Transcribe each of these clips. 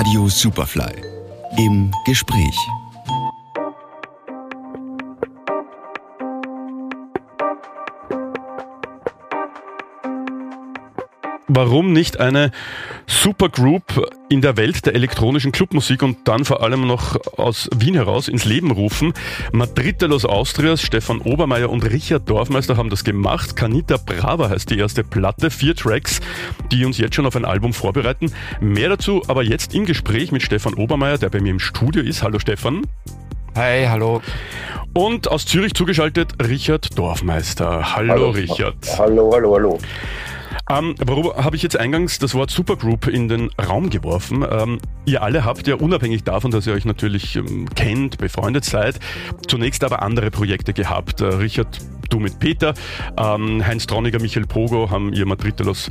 Radio Superfly im Gespräch. Warum nicht eine Supergroup in der Welt der elektronischen Clubmusik und dann vor allem noch aus Wien heraus ins Leben rufen? Madrid Los Austrias, Stefan Obermeier und Richard Dorfmeister haben das gemacht. Canita Brava heißt die erste Platte, vier Tracks, die uns jetzt schon auf ein Album vorbereiten. Mehr dazu aber jetzt im Gespräch mit Stefan Obermeier, der bei mir im Studio ist. Hallo Stefan. Hi, hallo. Und aus Zürich zugeschaltet Richard Dorfmeister. Hallo, hallo Richard. Hallo, hallo, hallo. Ähm, warum habe ich jetzt eingangs das Wort Supergroup in den Raum geworfen? Ähm, ihr alle habt ja unabhängig davon, dass ihr euch natürlich ähm, kennt, befreundet seid, zunächst aber andere Projekte gehabt. Äh, Richard, du mit Peter, ähm, Heinz Troniger, Michael Pogo haben ihr Madritelos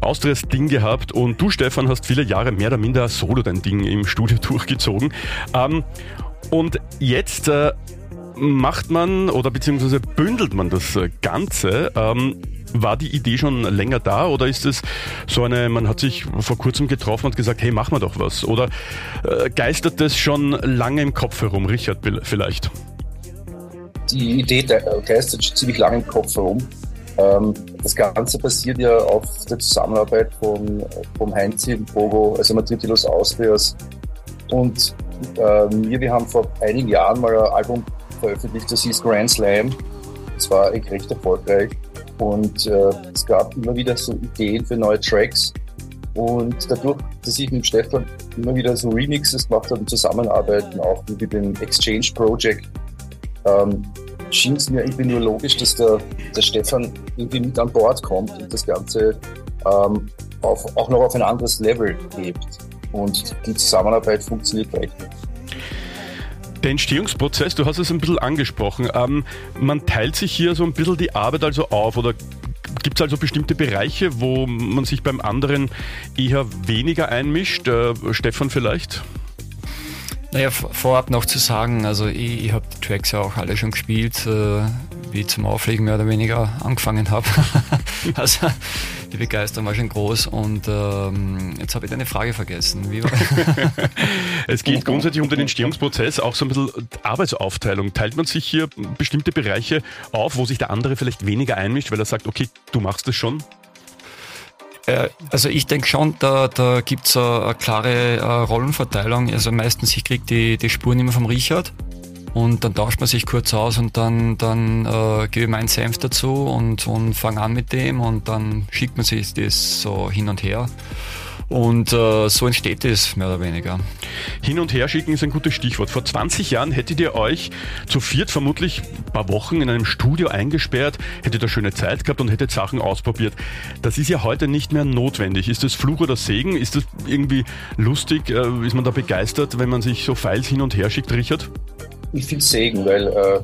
Austrias Ding gehabt und du, Stefan, hast viele Jahre mehr oder minder solo dein Ding im Studio durchgezogen. Ähm, und jetzt äh, macht man oder beziehungsweise bündelt man das äh, Ganze ähm, war die Idee schon länger da oder ist es so eine, man hat sich vor kurzem getroffen und gesagt, hey, machen wir doch was? Oder äh, geistert das schon lange im Kopf herum, Richard vielleicht? Die Idee äh, geistert schon ziemlich lange im Kopf herum. Ähm, das Ganze basiert ja auf der Zusammenarbeit von, vom Heinz Bogo, also Matritilos Austrias und äh, mir. Wir haben vor einigen Jahren mal ein Album veröffentlicht, das hieß Grand Slam. Das war eigentlich recht erfolgreich. Und äh, es gab immer wieder so Ideen für neue Tracks. Und dadurch, dass ich mit Stefan immer wieder so Remixes gemacht habe und zusammenarbeiten, auch mit dem Exchange Project, ähm, schien es mir irgendwie nur logisch, dass der, der Stefan irgendwie mit an Bord kommt und das Ganze ähm, auf, auch noch auf ein anderes Level hebt. Und die Zusammenarbeit funktioniert recht gut. Der Entstehungsprozess, du hast es ein bisschen angesprochen. Ähm, man teilt sich hier so ein bisschen die Arbeit also auf oder Gibt es also bestimmte Bereiche, wo man sich beim anderen eher weniger einmischt? Äh, Stefan vielleicht? Naja, vorab noch zu sagen, also ich, ich habe die Tracks ja auch alle schon gespielt, äh, wie ich zum Auflegen mehr oder weniger angefangen habe. also die Begeisterung war schon groß und ähm, jetzt habe ich deine Frage vergessen. es geht grundsätzlich um den Entstehungsprozess, auch so ein bisschen Arbeitsaufteilung. Teilt man sich hier bestimmte Bereiche auf, wo sich der andere vielleicht weniger einmischt, weil er sagt, okay, du machst das schon? Äh, also ich denke schon, da, da gibt es eine, eine, klare äh, Rollenverteilung. Also meistens, ich kriege die, die Spuren immer vom Richard und dann tauscht man sich kurz aus und dann, dann äh, gebe ich meinen Senf dazu und, und fange an mit dem und dann schickt man sich das so hin und her. Und äh, so entsteht es mehr oder weniger. Hin und her schicken ist ein gutes Stichwort. Vor 20 Jahren hättet ihr euch zu viert vermutlich ein paar Wochen in einem Studio eingesperrt, hättet ihr schöne Zeit gehabt und hättet Sachen ausprobiert. Das ist ja heute nicht mehr notwendig. Ist das Fluch oder Segen? Ist das irgendwie lustig? Äh, ist man da begeistert, wenn man sich so Files hin und her schickt, Richard? Ich finde Segen, weil äh,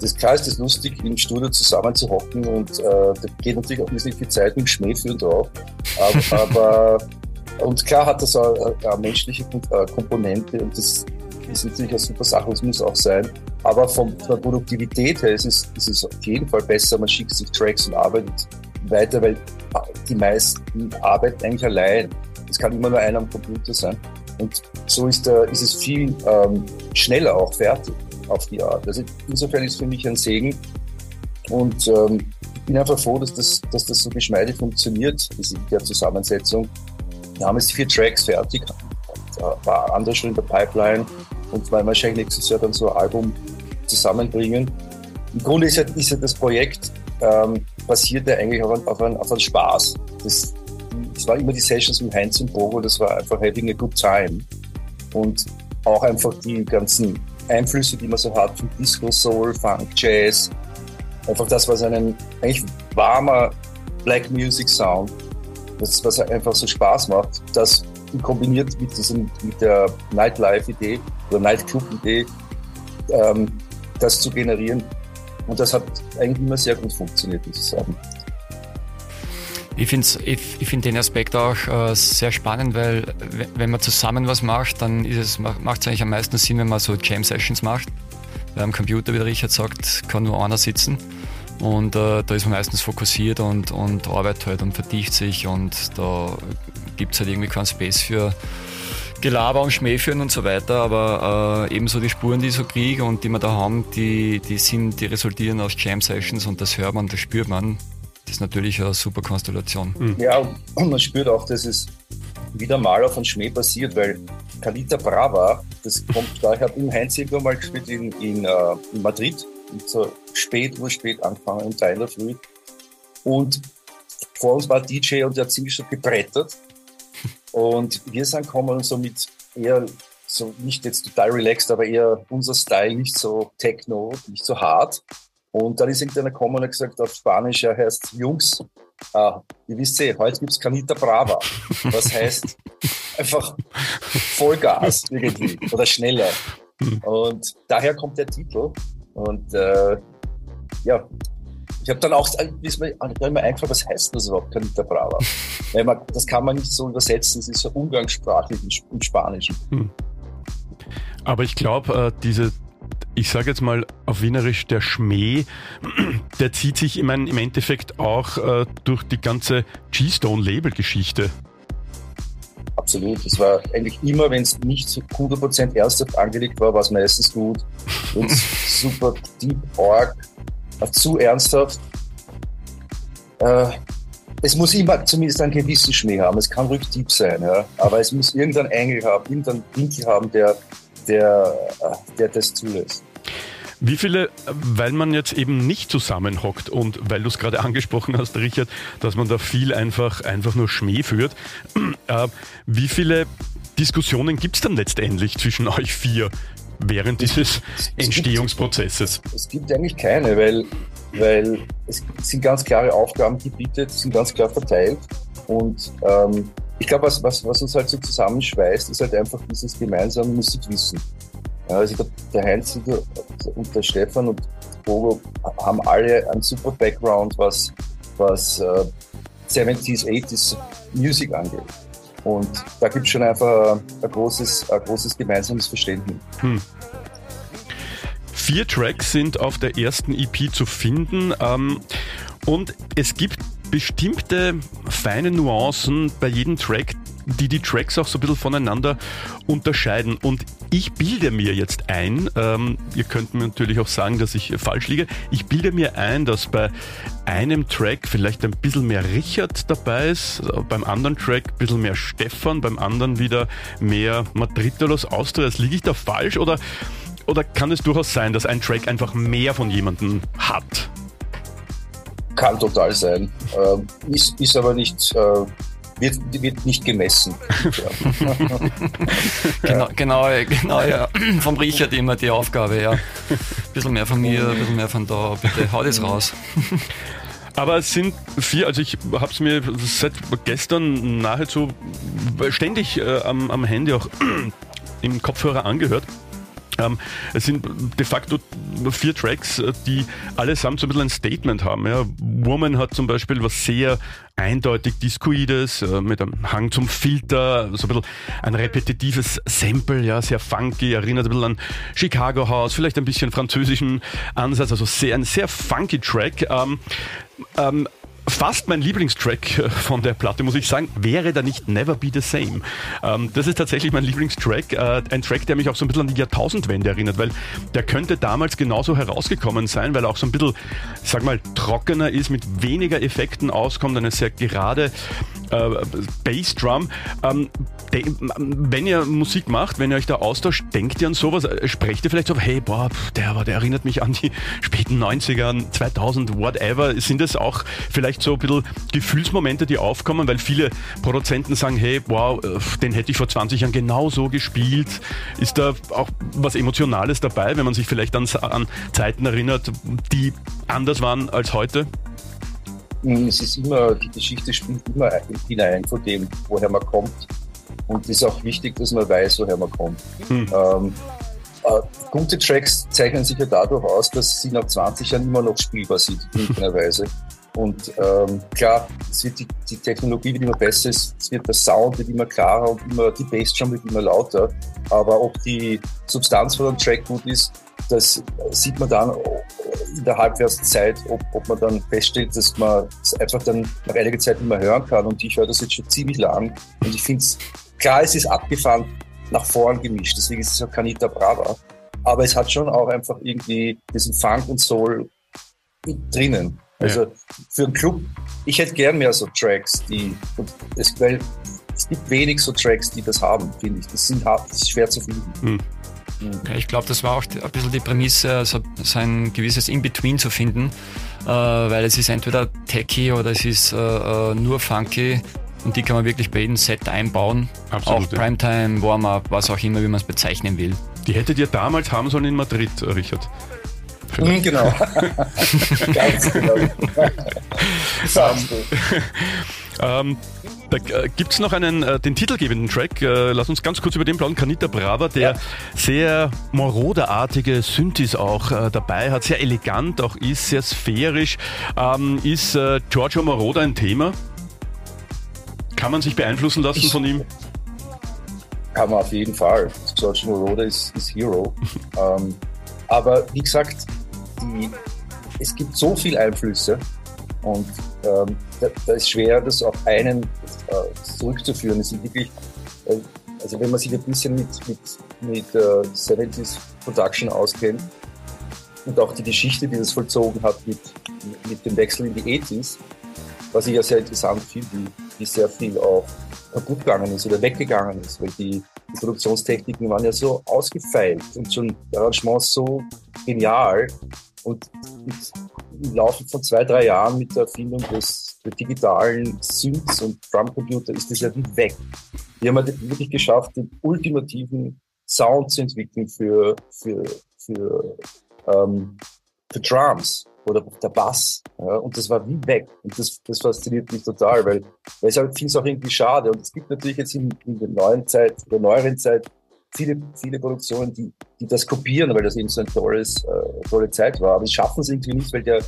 das klar ist es lustig, im Studio zusammen zu hocken und äh, da geht natürlich auch ein bisschen viel Zeit mit Schmäh für drauf. Aber, aber und klar hat das auch eine, eine menschliche äh, Komponente und das ist natürlich eine super Sache, das muss auch sein. Aber von, von der Produktivität her ist es, ist es auf jeden Fall besser, man schickt sich Tracks und arbeitet weiter, weil die meisten arbeiten eigentlich allein. Es kann immer nur einer am Computer sein. Und so ist, der, ist es viel ähm, schneller auch fertig auf die Art. Also insofern ist es für mich ein Segen. Und ähm, ich bin einfach froh, dass das, dass das so geschmeidig funktioniert, diese der Zusammensetzung. Wir haben jetzt vier Tracks fertig, da war andere schon in der Pipeline und wollen wahrscheinlich nächstes Jahr dann so ein Album zusammenbringen. Im Grunde ist ja, ist ja das Projekt ähm, basiert ja eigentlich auf, auf, einen, auf einen Spaß. Das, das war immer die Sessions mit Heinz und Bogo, das war einfach having a good time. Und auch einfach die ganzen Einflüsse, die man so hat, von Disco, Soul, Funk, Jazz. Einfach das, was einen eigentlich warmer Black Music Sound das, was einfach so Spaß macht, das kombiniert mit, diesem, mit der Nightlife-Idee oder Nightclub-Idee, ähm, das zu generieren. Und das hat eigentlich immer sehr gut funktioniert, muss ich sagen. Ich finde ich, ich find den Aspekt auch äh, sehr spannend, weil wenn man zusammen was macht, dann macht es eigentlich am meisten Sinn, wenn man so Jam-Sessions macht. Weil am Computer, wie der Richard sagt, kann nur einer sitzen. Und äh, da ist man meistens fokussiert und, und arbeitet halt und vertieft sich und da gibt es halt irgendwie keinen Space für, Gelaber und Schmäh führen und so weiter, aber äh, ebenso die Spuren, die ich so kriege und die wir da haben, die, die sind, die resultieren aus Jam Sessions und das hört man, das spürt man. Das ist natürlich eine super Konstellation. Mhm. Ja, und man spürt auch, dass es wieder mal auf einen Schmäh passiert, weil Calita Brava, das kommt da, ich habe in Heinz irgendwann mal gespielt in, in, uh, in Madrid, so spät, nur spät angefangen, um drei in der Früh. Und vor uns war DJ und der hat ziemlich schon gebrettert. Und wir sind gekommen so mit eher, so nicht jetzt total relaxed, aber eher unser Style, nicht so techno, nicht so hart. Und dann ist irgendeiner gekommen und hat gesagt auf Spanisch, er heißt Jungs, ah, ihr wisst eh, heute gibt's Canita Brava. Was heißt einfach Vollgas irgendwie oder schneller. Und daher kommt der Titel. Und äh, ja, ich habe dann auch, ist mir, ist mir eingefallen, was heißt das überhaupt, Canita Brava? Weil man, das kann man nicht so übersetzen, es ist so umgangssprachlich im Spanischen. Hm. Aber ich glaube, äh, diese ich sage jetzt mal auf Wienerisch, der Schmäh, der zieht sich ich meine, im Endeffekt auch äh, durch die ganze G-Stone-Label-Geschichte. Absolut. Es war eigentlich immer, wenn es nicht 100% ernsthaft angelegt war, war es meistens gut. Und super deep org, zu ernsthaft. Äh, es muss immer zumindest einen gewissen Schmäh haben. Es kann ruhig deep sein, ja. aber es muss irgendeinen Engel haben, irgendeinen Winkel haben, der, der, äh, der das zulässt. Wie viele, weil man jetzt eben nicht zusammenhockt und weil du es gerade angesprochen hast, Richard, dass man da viel einfach, einfach nur Schmäh führt, äh, wie viele Diskussionen gibt es dann letztendlich zwischen euch vier während dieses es Entstehungsprozesses? Es gibt eigentlich keine, weil, weil es sind ganz klare Aufgabengebiete, sind ganz klar verteilt und ähm, ich glaube, was, was, was uns halt so zusammenschweißt, ist halt einfach dieses gemeinsame Musikwissen. Also der, der Heinz und der Stefan und Bogo haben alle einen super Background, was, was äh, 70s, 80s Music angeht. Und da gibt es schon einfach ein großes, ein großes gemeinsames Verständnis. Hm. Vier Tracks sind auf der ersten EP zu finden. Ähm, und es gibt bestimmte feine Nuancen bei jedem Track, die die Tracks auch so ein bisschen voneinander unterscheiden. Und ich bilde mir jetzt ein, ähm, ihr könnt mir natürlich auch sagen, dass ich falsch liege, ich bilde mir ein, dass bei einem Track vielleicht ein bisschen mehr Richard dabei ist, beim anderen Track ein bisschen mehr Stefan, beim anderen wieder mehr Madridolos Austria. Liege ich da falsch oder, oder kann es durchaus sein, dass ein Track einfach mehr von jemandem hat? Kann total sein. Äh, ist, ist aber nicht... Äh wird, wird nicht gemessen. genau, genau, genau, ja. Vom Richard immer die Aufgabe, ja. Ein bisschen mehr von mir, ein bisschen mehr von da, bitte, hau das raus. Aber es sind vier, also ich habe es mir seit gestern nahezu ständig äh, am, am Handy auch im Kopfhörer angehört. Ähm, es sind de facto vier Tracks, äh, die allesamt so ein bisschen ein Statement haben. Ja. Woman hat zum Beispiel was sehr eindeutig Discoides, äh, mit einem Hang zum Filter, so ein bisschen ein repetitives Sample, ja, sehr funky, erinnert ein bisschen an Chicago House, vielleicht ein bisschen französischen Ansatz, also sehr, ein sehr funky Track. Ähm, ähm, fast mein Lieblingstrack äh, von der Platte, muss ich sagen, wäre da nicht Never Be the Same. Ähm, das ist tatsächlich mein Lieblingstrack. Äh, ein Track, der mich auch so ein bisschen an die Jahrtausendwende erinnert, weil der könnte damals genauso herausgekommen sein, weil er auch so ein bisschen, sag mal, trockener ist, mit weniger Effekten auskommt, eine sehr gerade äh, Bassdrum. Ähm, wenn ihr Musik macht, wenn ihr euch da austauscht, denkt ihr an sowas? Sprecht ihr vielleicht so, hey, boah, der, der erinnert mich an die späten 90er, 2000, whatever. Sind das auch vielleicht so ein bisschen Gefühlsmomente, die aufkommen, weil viele Produzenten sagen, hey, wow, den hätte ich vor 20 Jahren genau so gespielt. Ist da auch was Emotionales dabei, wenn man sich vielleicht an, an Zeiten erinnert, die anders waren als heute? Es ist immer, die Geschichte spielt immer hinein von dem, woher man kommt. Und es ist auch wichtig, dass man weiß, woher man kommt. Hm. Ähm, äh, gute Tracks zeichnen sich ja dadurch aus, dass sie nach 20 Jahren immer noch spielbar sind, in irgendeiner Weise. Und ähm, klar, es wird die, die, Technologie wird immer besser, es wird der Sound wird immer klarer und immer, die Bassdrum wird immer lauter. Aber ob die Substanz von einem Track gut ist, das sieht man dann in der Halbwertszeit, ob, ob man dann feststellt, dass man es einfach dann nach einiger Zeit nicht mehr hören kann. Und ich höre das jetzt schon ziemlich lang und ich finde es Klar, es ist abgefahren, nach vorn gemischt. Deswegen ist es ja Canita Brava. Aber es hat schon auch einfach irgendwie diesen Funk und Soul drinnen. Also ja. für einen Club, ich hätte gern mehr so Tracks, die, es, weil es gibt wenig so Tracks, die das haben, finde ich. Das, sind, das ist schwer zu finden. Hm. Ja, ich glaube, das war auch ein bisschen die Prämisse, also so ein gewisses In-Between zu finden, äh, weil es ist entweder techy oder es ist äh, äh, nur funky und die kann man wirklich bei jedem Set einbauen. Absolut, auch Primetime, Warm-Up, was auch immer, wie man es bezeichnen will. Die hättet ihr damals haben sollen in Madrid, Richard. Mhm, genau. Ganz genau. ähm, da äh, gibt es noch einen, äh, den titelgebenden Track. Äh, lass uns ganz kurz über den blauen Canita Brava, der ja. sehr Moroder-artige Synthes auch äh, dabei hat, sehr elegant auch ist, sehr sphärisch. Ähm, ist äh, Giorgio Moroder ein Thema? Kann man sich beeinflussen lassen ich, von ihm? Kann man auf jeden Fall. Giorgio Moroder ist, ist Hero. ähm, aber wie gesagt, die, es gibt so viele Einflüsse und ähm, da, da, ist schwer, das auf einen äh, zurückzuführen. Es sind wirklich, äh, also wenn man sich ein bisschen mit, mit, mit äh, 70s Production auskennt und auch die Geschichte, die das vollzogen hat mit, mit dem Wechsel in die 80s, was ich ja sehr interessant finde, wie, wie sehr viel auch kaputt gegangen ist oder weggegangen ist, weil die, die Produktionstechniken waren ja so ausgefeilt und schon Arrangements so genial, und im Laufe von zwei, drei Jahren mit der Erfindung des digitalen Synths und Drumcomputer ist das ja wie weg. Wir haben halt wirklich geschafft, den ultimativen Sound zu entwickeln für, für, für, ähm, für Drums oder der Bass. Ja, und das war wie weg. Und das, das fasziniert mich total, weil, weil ich finde es auch irgendwie schade. Und es gibt natürlich jetzt in, in der neuen Zeit, in der neueren Zeit, viele, viele Produktionen, die, die das kopieren, weil das eben so eine tolles, äh, tolle Zeit war. Aber sie schaffen es irgendwie nicht, weil der,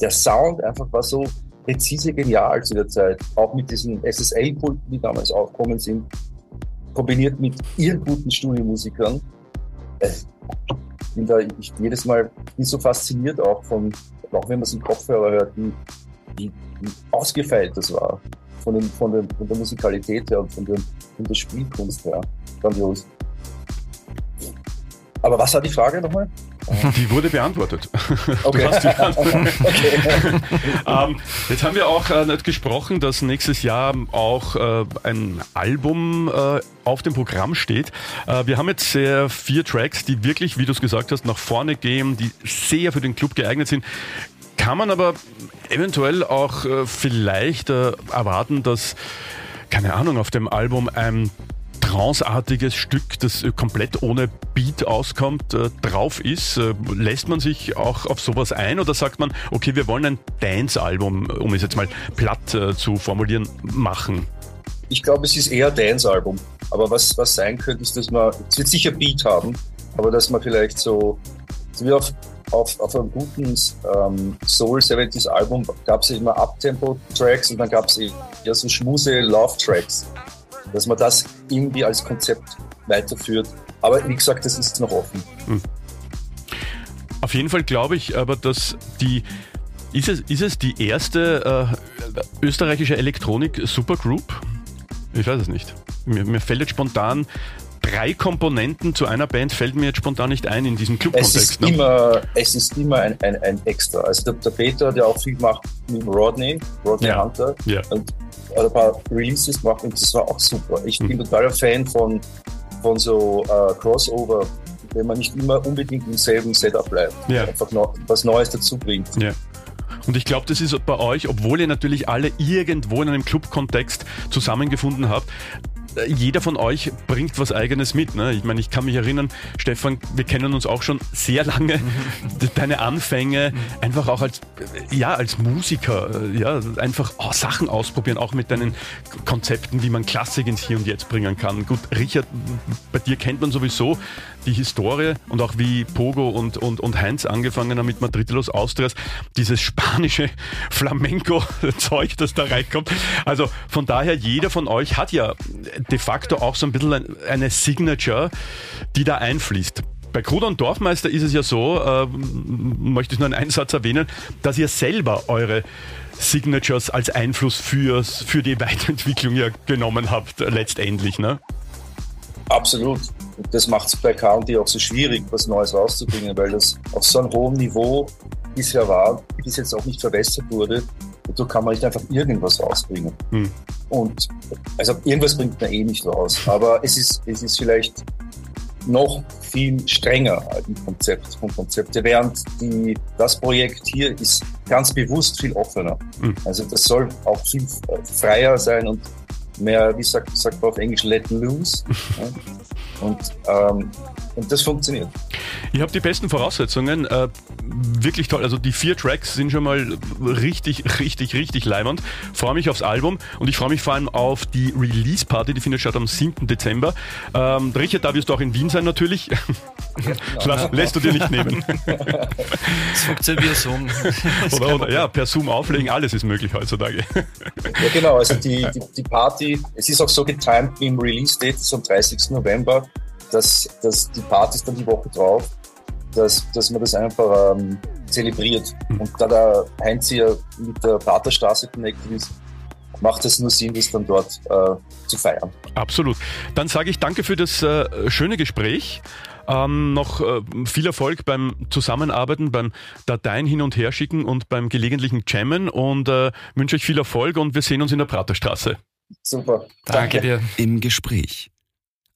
der Sound einfach war so präzise genial zu der Zeit. Auch mit diesen SSL-Pulten, die damals aufgekommen sind, kombiniert mit ihren guten Studiomusikern. Äh, bin da ich jedes Mal bin so fasziniert auch von, auch wenn man es im Kopfhörer hört, wie, wie, wie ausgefeilt das war. Von, den, von, den, von der Musikalität her und von, den, von der Spielkunst her. Grandios. Aber was war die Frage nochmal? Die wurde beantwortet. Okay. okay. ähm, jetzt haben wir auch äh, gesprochen, dass nächstes Jahr auch äh, ein Album äh, auf dem Programm steht. Äh, wir haben jetzt vier Tracks, die wirklich, wie du es gesagt hast, nach vorne gehen, die sehr für den Club geeignet sind. Kann man aber eventuell auch äh, vielleicht äh, erwarten, dass keine Ahnung, auf dem Album ein tranceartiges Stück, das äh, komplett ohne Beat auskommt, äh, drauf ist. Äh, lässt man sich auch auf sowas ein oder sagt man, okay, wir wollen ein Dance-Album, um es jetzt mal platt zu formulieren, machen? Ich glaube, es ist eher Dance-Album. Aber was, was sein könnte, ist, dass man, es wird sicher Beat haben, aber dass man vielleicht so, wie auf, auf, auf einem guten ähm, Soul 70s Album gab es immer Uptempo-Tracks und dann gab es eher so schmuse Love-Tracks dass man das irgendwie als Konzept weiterführt. Aber wie gesagt, das ist noch offen. Hm. Auf jeden Fall glaube ich aber, dass die ist es, ist es die erste äh, österreichische Elektronik-Supergroup? Ich weiß es nicht. Mir, mir fällt jetzt spontan drei Komponenten zu einer Band fällt mir jetzt spontan nicht ein in diesem Club-Kontext. Es ist ne? immer, es ist immer ein, ein, ein Extra. Also der, der Peter, der auch viel macht mit Rodney, Rodney ja. Hunter, ja. und ein paar Releases gemacht und das war auch super. Ich bin mhm. totaler Fan von, von so uh, Crossover, wenn man nicht immer unbedingt im selben Setup bleibt. Ja. Einfach noch was Neues dazu bringt. Ja. Und ich glaube, das ist bei euch, obwohl ihr natürlich alle irgendwo in einem Club-Kontext zusammengefunden habt, jeder von euch bringt was Eigenes mit. Ne? Ich meine, ich kann mich erinnern, Stefan, wir kennen uns auch schon sehr lange. Deine Anfänge, einfach auch als, ja, als Musiker, äh, ja, einfach oh, Sachen ausprobieren, auch mit deinen Konzepten, wie man Klassik ins Hier und Jetzt bringen kann. Gut, Richard, bei dir kennt man sowieso die Historie und auch wie Pogo und, und, und Heinz angefangen haben mit Madrid Los Austrias, dieses spanische Flamenco-Zeug, das da reinkommt. Also von daher, jeder von euch hat ja de facto auch so ein bisschen eine Signature, die da einfließt. Bei Kruder und Dorfmeister ist es ja so, äh, möchte ich nur einen Einsatz erwähnen, dass ihr selber eure Signatures als Einfluss für, für die Weiterentwicklung ja genommen habt, letztendlich. Ne? Absolut. Das macht es bei KD auch so schwierig, was Neues rauszubringen, weil das auf so einem hohen Niveau bisher war, bis jetzt auch nicht verbessert wurde. Da kann man nicht einfach irgendwas rausbringen. Hm. Und also irgendwas bringt man eh nicht raus. Aber es ist, es ist vielleicht noch viel strenger im Konzept vom Konzept. Während die, das Projekt hier ist ganz bewusst viel offener. Mhm. Also das soll auch viel freier sein und mehr, wie sagt, sagt man auf Englisch, let loose. Und, ähm, und das funktioniert. Ihr habt die besten Voraussetzungen. Äh, wirklich toll. Also die vier Tracks sind schon mal richtig, richtig, richtig leibernd. Freue mich aufs Album und ich freue mich vor allem auf die Release-Party, die findet statt am 7. Dezember. Ähm, Richard, da wirst du auch in Wien sein natürlich. Ja, genau. Lässt du dir nicht nehmen. Das funktioniert via Zoom. Oder, oder ja, per Zoom auflegen, alles ist möglich heutzutage. Ja genau, also die, die, die Party, es ist auch so getimed wie im Release-Date, ist am 30. November dass, dass die Partys dann die Woche drauf, dass, dass man das einfach ähm, zelebriert. Mhm. Und da der Heinz hier mit der Paterstraße connected ist, macht es nur Sinn, das dann dort äh, zu feiern. Absolut. Dann sage ich danke für das äh, schöne Gespräch. Ähm, noch äh, viel Erfolg beim Zusammenarbeiten, beim Dateien hin und her schicken und beim gelegentlichen Jammen und äh, wünsche euch viel Erfolg und wir sehen uns in der Praterstraße. Super. Danke, danke dir. Im Gespräch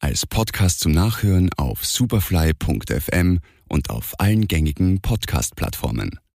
als Podcast zum Nachhören auf superfly.fm und auf allen gängigen Podcast-Plattformen.